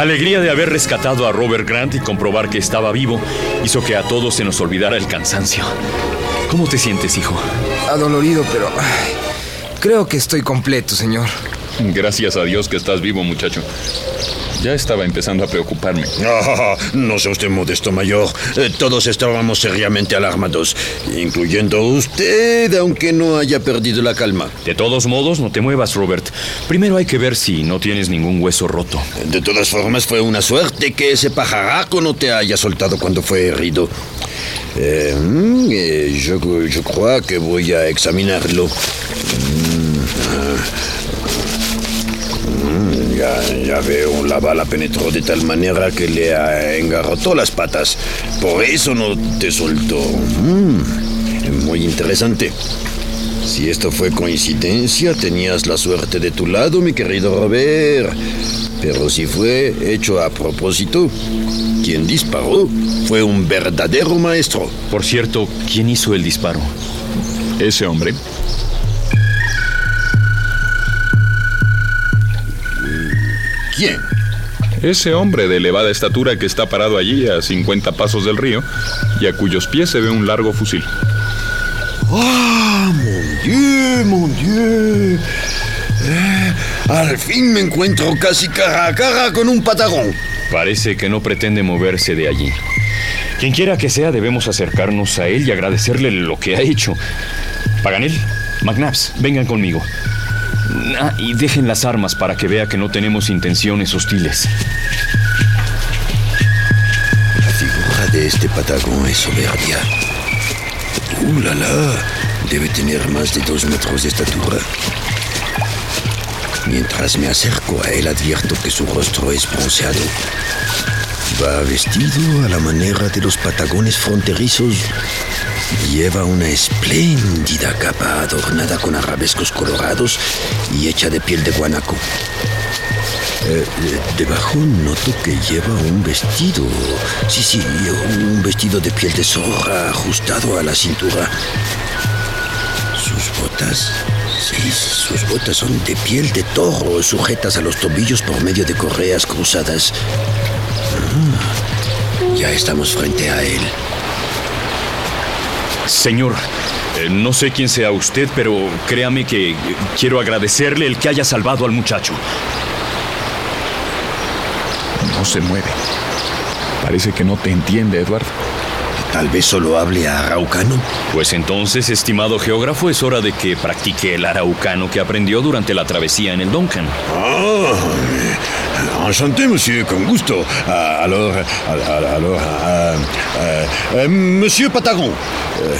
La alegría de haber rescatado a Robert Grant y comprobar que estaba vivo hizo que a todos se nos olvidara el cansancio. ¿Cómo te sientes, hijo? Adolorido, pero ay, creo que estoy completo, señor. Gracias a Dios que estás vivo, muchacho. Ya estaba empezando a preocuparme. Ah, no sea usted modesto, mayor. Eh, todos estábamos seriamente alarmados, incluyendo usted, aunque no haya perdido la calma. De todos modos, no te muevas, Robert. Primero hay que ver si no tienes ningún hueso roto. De todas formas, fue una suerte que ese pajaraco no te haya soltado cuando fue herido. Eh, mm, eh, yo, yo creo que voy a examinarlo. Mm, ah. Ya, ya veo, la bala penetró de tal manera que le engarrotó las patas. Por eso no te soltó. Mm, muy interesante. Si esto fue coincidencia, tenías la suerte de tu lado, mi querido Robert. Pero si fue hecho a propósito, quien disparó fue un verdadero maestro. Por cierto, ¿quién hizo el disparo? Ese hombre. ¿Quién? Ese hombre de elevada estatura que está parado allí a 50 pasos del río y a cuyos pies se ve un largo fusil. ¡Ah, mon Dieu, mon Dieu! Eh, al fin me encuentro casi cara a cara con un patagón. Parece que no pretende moverse de allí. Quien quiera que sea, debemos acercarnos a él y agradecerle lo que ha hecho. Paganel, McNabbs, vengan conmigo. Ah, y dejen las armas para que vea que no tenemos intenciones hostiles. La figura de este patagón es soberbia. ¡Uh, la, la! Debe tener más de dos metros de estatura. Mientras me acerco a él, advierto que su rostro es bronceado. Va vestido a la manera de los patagones fronterizos. Lleva una espléndida capa adornada con arabescos colorados y hecha de piel de guanaco. Eh, eh, debajo noto que lleva un vestido. Sí, sí, un vestido de piel de zorra ajustado a la cintura. Sus botas. Sí, sus botas son de piel de toro, sujetas a los tobillos por medio de correas cruzadas. Ah, ya estamos frente a él. Señor, eh, no sé quién sea usted, pero créame que quiero agradecerle el que haya salvado al muchacho. No se mueve. Parece que no te entiende, Eduardo. Tal vez solo hable a araucano. Pues entonces, estimado geógrafo, es hora de que practique el araucano que aprendió durante la travesía en el Duncan. Ah, enchanté, monsieur, con gusto. Ah, alors, ah, alors, ah, ah, eh, monsieur Patagon, eh,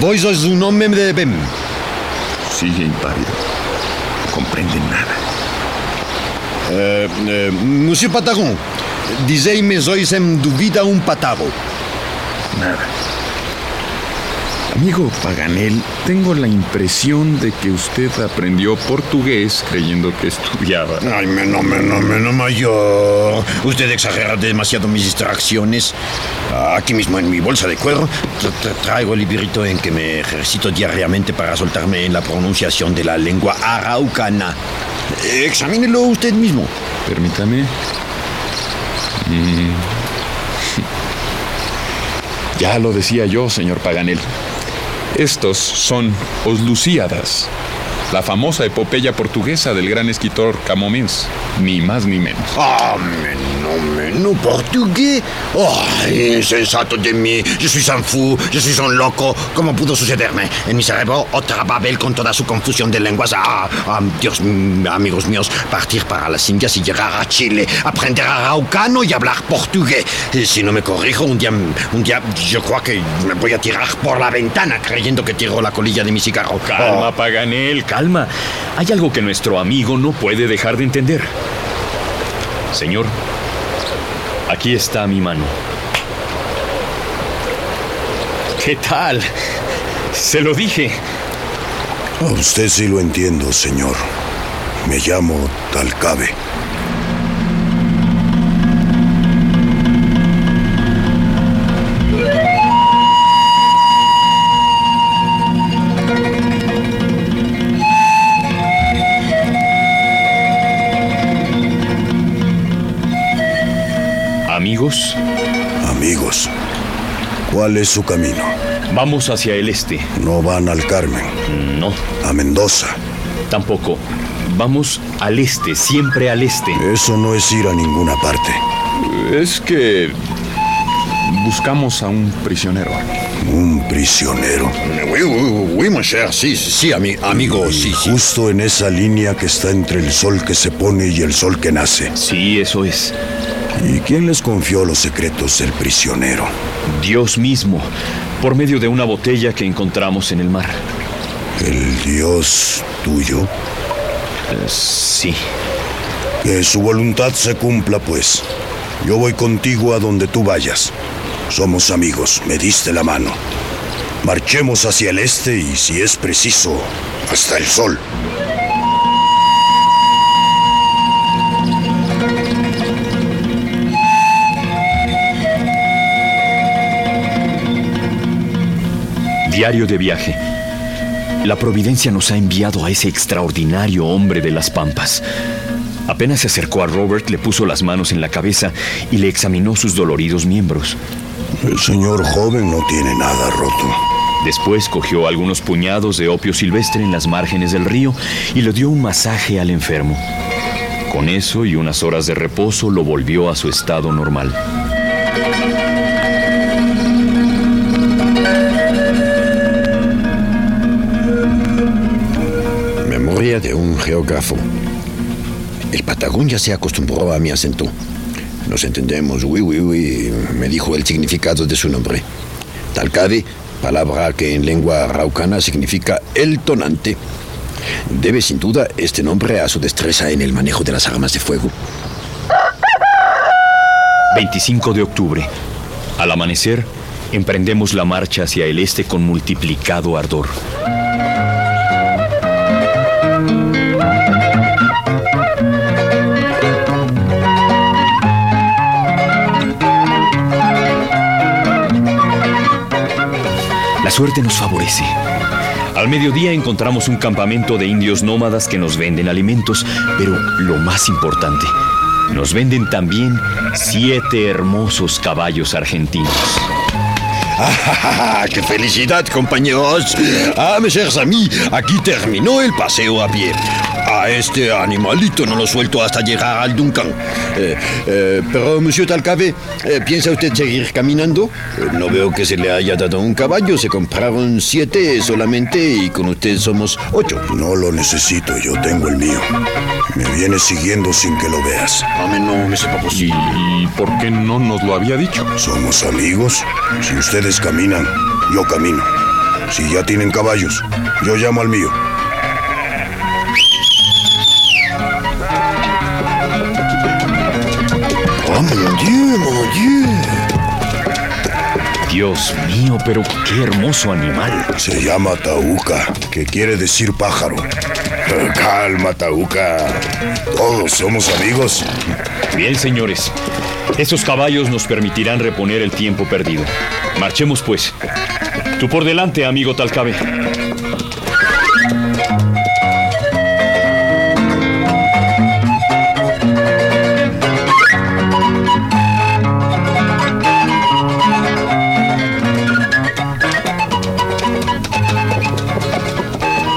vos sos un hombre de bien. Sigue impávido. No comprende nada. Eh, eh, monsieur Patagon, dizei-me sois en duvida un patavo. Nada. Amigo Paganel, tengo la impresión de que usted aprendió portugués creyendo que estudiaba. Ay, menos, menos, menos mayor. Usted exagera demasiado mis distracciones. Aquí mismo en mi bolsa de cuero tra- tra- traigo el librito en que me ejercito diariamente para soltarme en la pronunciación de la lengua araucana. Examínelo usted mismo. Permítame. Mm. Ya lo decía yo, señor Paganel. Estos son Oslucíadas, la famosa epopeya portuguesa del gran escritor Camões, ni más ni menos. Ah, men- non, mais non portugais. Oh, insensato de mí. Je suis un fou, je suis un loco. ¿Cómo pudo sucederme? En mi cerebro, otra Babel con toda su confusión de lenguas. Ah, ah, Dios, amigos míos, partir para las Indias y llegar a Chile, aprender araucano y hablar portugués. Si no me corrijo, un día, un día yo creo que me voy a tirar por la ventana creyendo que tiro la colilla de mi cigarro. Calma, Oh. Paganel, calma. Hay algo que nuestro amigo no puede dejar de entender. Señor, aquí está mi mano. ¿Qué tal? Se lo dije. A usted sí lo entiendo, señor. Me llamo Talcabe. ¿Cuál es su camino? vamos hacia el este. No van al Carmen, No, a Mendoza. tampoco. Vamos al este, siempre al este. Eso no es ir a ninguna parte. Es que buscamos a un prisionero. Un prisionero. Oui, oui, oui, mon cher, sí, sí, ami- amigo, sí, sí. Justo en esa línea que está entre el sol que se pone y el sol que nace. Sí, eso es. ¿Y quién les confió los secretos del prisionero? Dios mismo, por medio de una botella que encontramos en el mar. ¿El Dios tuyo? Eh, Sí. Que su voluntad se cumpla, pues. Yo voy contigo a donde tú vayas. Somos amigos, me diste la mano. Marchemos hacia el este y, si es preciso, hasta el sol. Diario de viaje. La providencia nos ha enviado a ese extraordinario hombre de las pampas. Apenas se acercó a Robert, le puso las manos en la cabeza y le examinó sus doloridos miembros. El señor joven no tiene nada roto. Después cogió algunos puñados de opio silvestre en las márgenes del río y le dio un masaje al enfermo. Con eso y unas horas de reposo lo volvió a su estado normal. De un geógrafo. El Patagón ya se acostumbró a mi acento. Nos entendemos, oui, oui, oui. Me dijo el significado de su nombre. Talcabe, palabra que en lengua araucana significa el tonante. Debe sin duda este nombre a su destreza en el manejo de las armas de fuego. 25 de octubre. Al amanecer, emprendemos la marcha hacia el este con multiplicado ardor. La suerte nos favorece. Al mediodía encontramos un campamento de indios nómadas que nos venden alimentos, pero lo más importante, nos venden también siete hermosos caballos argentinos. ¡Ah, ¡Qué felicidad, compañeros! Ah, mis chers amis, aquí terminó el paseo a pie. A este animalito no lo suelto hasta llegar al Duncan. Eh, eh, pero, monsieur Talcabe, eh, ¿piensa usted seguir caminando? Eh, no veo que se le haya dado un caballo. Se compraron siete solamente y con usted somos ocho. No lo necesito, yo tengo el mío. Me vienes siguiendo sin que lo veas. Mais no, pas ¿Y, posible. y por qué no nos lo había dicho? Somos amigos. Si ustedes caminan, yo camino. Si ya tienen caballos, yo llamo al mío. Dios mío, pero qué hermoso animal. Se llama Tauca, que quiere decir pájaro. Calma, Tauca. Todos somos amigos. Bien, señores. Esos caballos nos permitirán reponer el tiempo perdido. Marchemos, pues. Tú por delante, amigo Talcabe.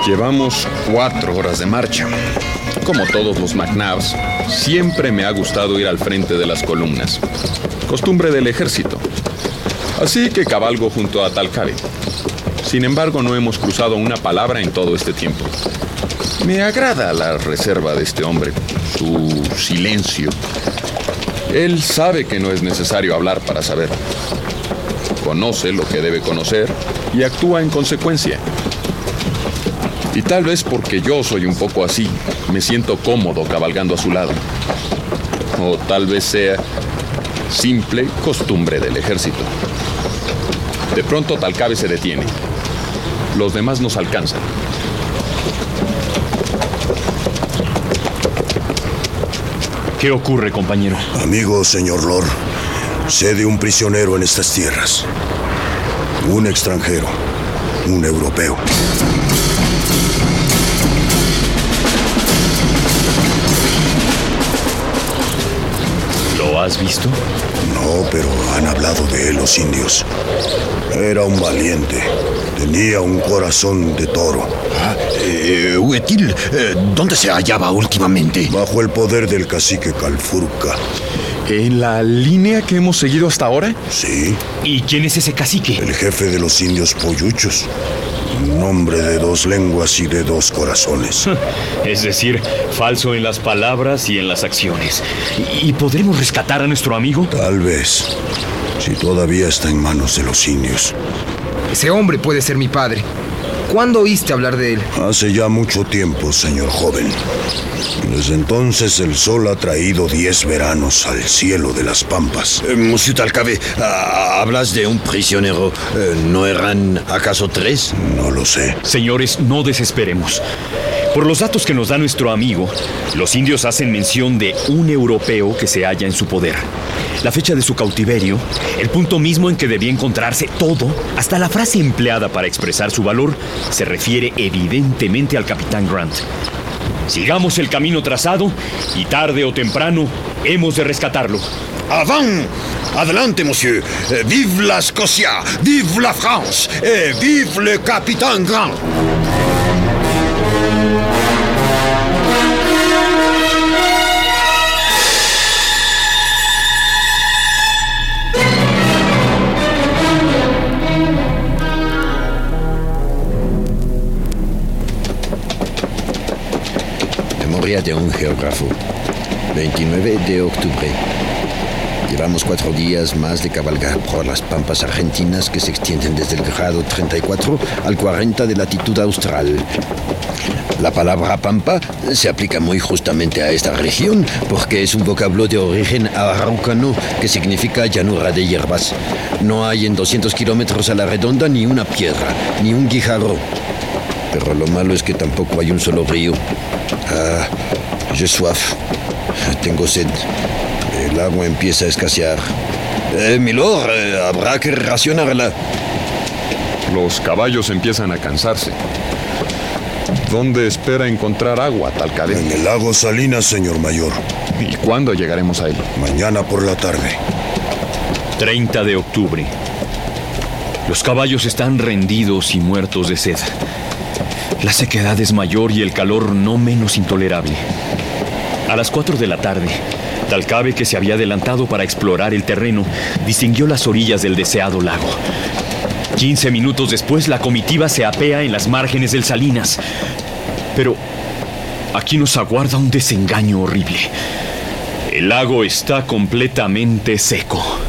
Llevamos cuatro horas de marcha. Como todos los McNabs, Siempre me ha gustado ir al frente de las columnas, costumbre del ejército. Así que cabalgo junto a Talcabe. Sin embargo, no hemos cruzado una palabra en todo este tiempo. Me agrada la reserva de este hombre, su silencio. Él sabe que no es necesario hablar para saber. Conoce lo que debe conocer y actúa en consecuencia. Y tal vez porque yo soy un poco así, me siento cómodo cabalgando a su lado. O tal vez sea simple costumbre del ejército. De pronto Talcabe se detiene. Los demás nos alcanzan. ¿Qué ocurre, compañero? Amigo señor Lord, sé de un prisionero en estas tierras. Un extranjero, un europeo. ¿Lo has visto? No, pero han hablado de él los indios. Era un valiente. Tenía un corazón de toro. Eh, Huetil, eh, ¿dónde se hallaba últimamente? Bajo el poder del cacique Calfurca. ¿En la línea que hemos seguido hasta ahora? Sí, ¿Y quién es ese cacique? el jefe de los indios polluchos. Un hombre de dos lenguas y de dos corazones. Es decir, falso en las palabras y en las acciones. ¿Y podremos rescatar a nuestro amigo? Tal vez, si todavía está en manos de los indios. Ese hombre puede ser mi padre. ¿Cuándo oíste hablar de él? Hace ya mucho tiempo, señor joven. Desde entonces el sol ha traído diez veranos al cielo de las pampas. Eh, Monsieur Talcabe, hablas de un prisionero. Eh, ¿No eran acaso tres? No lo sé. Señores, no desesperemos. Por los datos que nos da nuestro amigo, los indios hacen mención de un europeo que se halla en su poder. La fecha de su cautiverio, el punto mismo en que debía encontrarse todo, hasta la frase empleada para expresar su valor, se refiere evidentemente al capitán Grant. Sigamos el camino trazado y tarde o temprano hemos de rescatarlo. Avant Adelante, monsieur. Eh, vive la Scotia, vive la France, et vive le capitaine Grant. Memoria de un geógrafo. 29 de octubre. Llevamos cuatro días más de cabalgar por las pampas argentinas que se extienden desde el grado 34 al 40 de latitud austral. La palabra pampa se aplica muy justamente a esta región porque es un vocablo de origen araucano que significa llanura de hierbas. No hay en 200 kilómetros a la redonda ni una piedra, ni un guijarro. Pero lo malo es que tampoco hay un solo río. Ah, j'ai soif. Tengo sed. El agua empieza a escasear. Eh, milord, eh, habrá que racionarla. Los caballos empiezan a cansarse. ¿Dónde espera encontrar agua, Talcabe? En el lago Salinas, señor mayor. ¿Y cuándo llegaremos a él? Mañana por la tarde. 30 de octubre. Los caballos están rendidos y muertos de sed. La sequedad es mayor y el calor no menos intolerable. A las 4 de la tarde, Talcabe, que se había adelantado para explorar el terreno, distinguió las orillas del deseado lago. 15 minutos después, la comitiva se apea en las márgenes del Salinas. Pero aquí nos aguarda un desengaño horrible. El lago está completamente seco.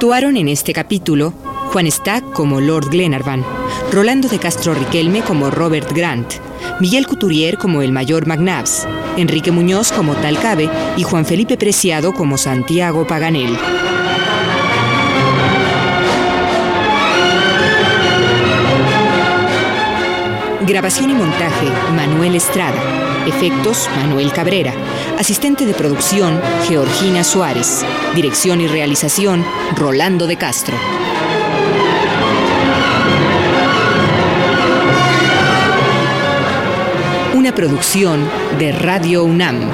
Actuaron en este capítulo Juan Stack como Lord Glenarvan, Rolando de Castro Riquelme como Robert Grant, Miguel Couturier como el mayor McNabbs, Enrique Muñoz como Talcabe y Juan Felipe Preciado como Santiago Paganel. Grabación y montaje, Manuel Estrada. Efectos, Manuel Cabrera. Asistente de producción, Georgina Suárez. Dirección y realización, Rolando de Castro. Una producción de Radio UNAM.